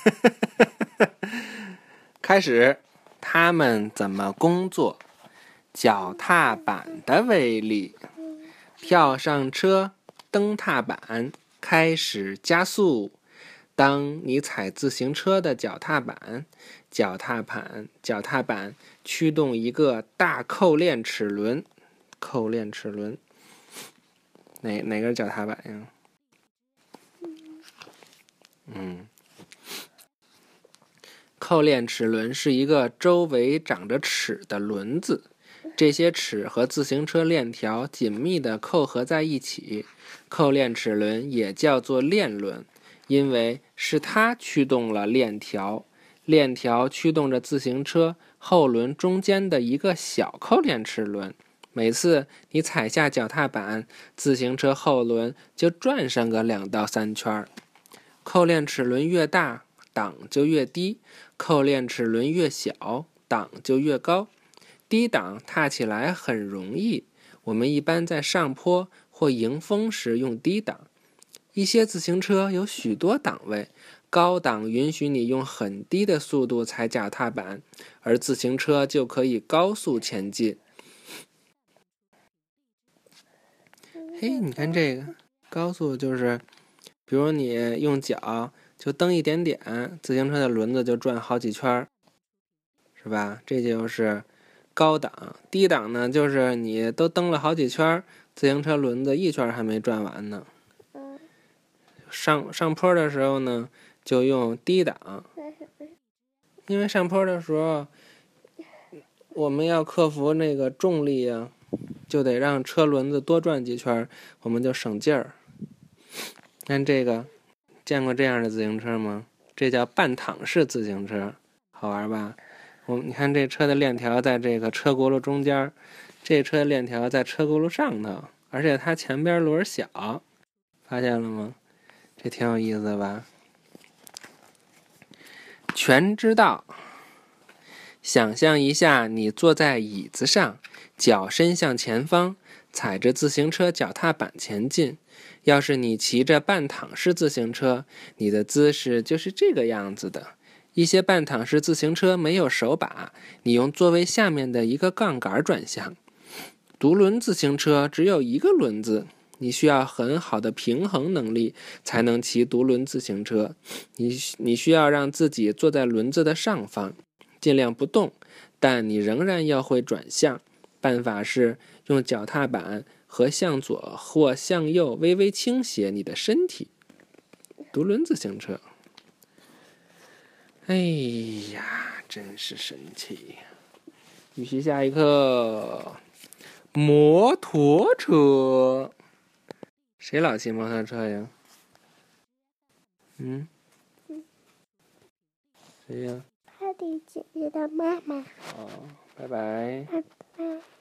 开始，他们怎么工作？脚踏板的威力。跳上车，蹬踏板，开始加速。当你踩自行车的脚踏板，脚踏板脚踏板驱动一个大扣链齿轮。扣链齿轮，哪哪个是脚踏板呀？扣链齿轮是一个周围长着齿的轮子，这些齿和自行车链条紧密的扣合在一起。扣链齿轮也叫做链轮，因为是它驱动了链条，链条驱动着自行车后轮中间的一个小扣链齿轮。每次你踩下脚踏板，自行车后轮就转上个两到三圈。扣链齿轮越大，档就越低；扣链齿轮越小，档就越高。低档踏起来很容易，我们一般在上坡或迎风时用低档。一些自行车有许多档位，高档允许你用很低的速度踩脚踏板，而自行车就可以高速前进。嘿，你看这个高速就是，比如你用脚就蹬一点点，自行车的轮子就转好几圈儿是吧？这就是高档。低档呢，就是你都蹬了好几圈自行车轮子一圈还没转完呢。上上坡的时候呢，就用低档。因为上坡的时候，我们要克服那个重力呀。就得让车轮子多转几圈，我们就省劲儿。看这个，见过这样的自行车吗？这叫半躺式自行车，好玩吧？我你看这车的链条在这个车轱辘中间，这车的链条在车轱辘上头，而且它前边轮小，发现了吗？这挺有意思吧？全知道。想象一下，你坐在椅子上，脚伸向前方，踩着自行车脚踏板前进。要是你骑着半躺式自行车，你的姿势就是这个样子的。一些半躺式自行车没有手把，你用座位下面的一个杠杆转向。独轮自行车只有一个轮子，你需要很好的平衡能力才能骑独轮自行车。你你需要让自己坐在轮子的上方。尽量不动，但你仍然要会转向。办法是用脚踏板和向左或向右微微倾斜你的身体。独轮自行车，哎呀，真是神奇！预习下一课，摩托车。谁老骑摩托车呀？嗯？谁呀？姐姐的妈妈。哦，拜拜。拜拜。